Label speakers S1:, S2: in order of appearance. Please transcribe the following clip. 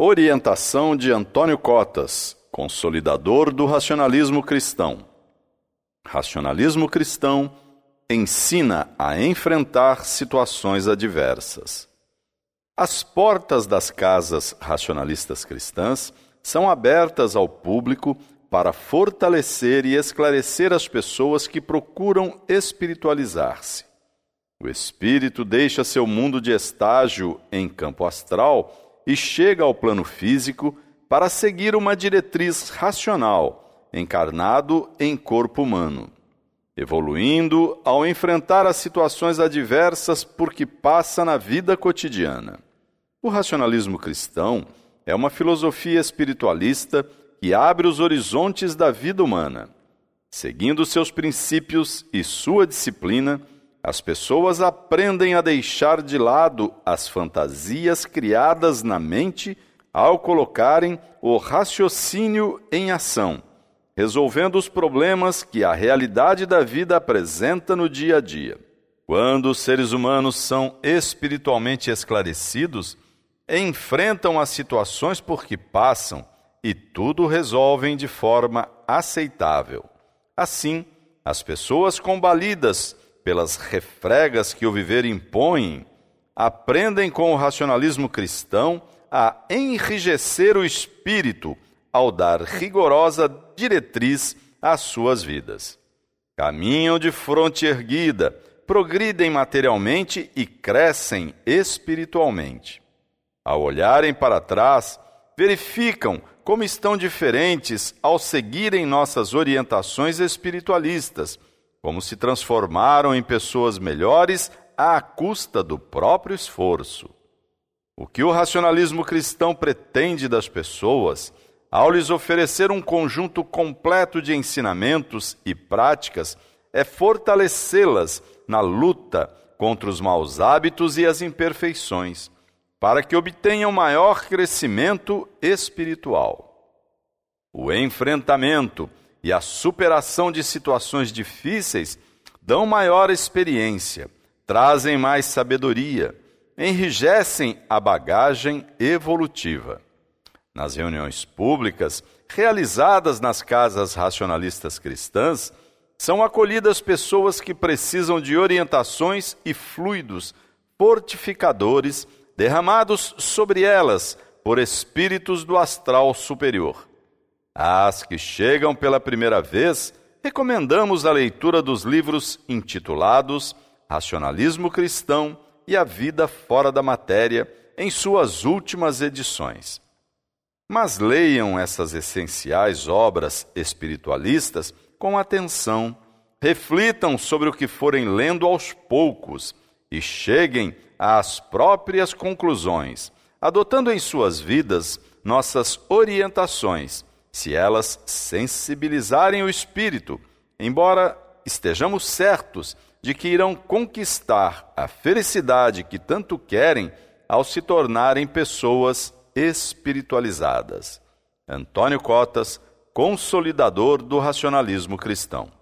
S1: Orientação de Antônio Cotas, consolidador do racionalismo cristão. Racionalismo cristão ensina a enfrentar situações adversas. As portas das casas racionalistas cristãs são abertas ao público para fortalecer e esclarecer as pessoas que procuram espiritualizar-se. O espírito deixa seu mundo de estágio em campo astral e chega ao plano físico para seguir uma diretriz racional, encarnado em corpo humano, evoluindo ao enfrentar as situações adversas por que passa na vida cotidiana. O racionalismo cristão é uma filosofia espiritualista que abre os horizontes da vida humana. Seguindo seus princípios e sua disciplina, as pessoas aprendem a deixar de lado as fantasias criadas na mente ao colocarem o raciocínio em ação, resolvendo os problemas que a realidade da vida apresenta no dia a dia. Quando os seres humanos são espiritualmente esclarecidos, enfrentam as situações por que passam e tudo resolvem de forma aceitável. Assim, as pessoas combalidas pelas refregas que o viver impõe, aprendem com o racionalismo cristão a enrijecer o espírito ao dar rigorosa diretriz às suas vidas. Caminham de fronte erguida, progridem materialmente e crescem espiritualmente. Ao olharem para trás, verificam como estão diferentes ao seguirem nossas orientações espiritualistas como se transformaram em pessoas melhores à custa do próprio esforço. O que o racionalismo cristão pretende das pessoas, ao lhes oferecer um conjunto completo de ensinamentos e práticas, é fortalecê-las na luta contra os maus hábitos e as imperfeições, para que obtenham maior crescimento espiritual. O enfrentamento e a superação de situações difíceis dão maior experiência, trazem mais sabedoria, enrijecem a bagagem evolutiva. Nas reuniões públicas, realizadas nas casas racionalistas cristãs, são acolhidas pessoas que precisam de orientações e fluidos fortificadores derramados sobre elas por espíritos do astral superior. Às que chegam pela primeira vez, recomendamos a leitura dos livros intitulados Racionalismo Cristão e A Vida Fora da Matéria, em suas últimas edições. Mas leiam essas essenciais obras espiritualistas com atenção, reflitam sobre o que forem lendo aos poucos e cheguem às próprias conclusões, adotando em suas vidas nossas orientações se elas sensibilizarem o espírito, embora estejamos certos de que irão conquistar a felicidade que tanto querem ao se tornarem pessoas espiritualizadas. Antônio Cotas, consolidador do racionalismo cristão.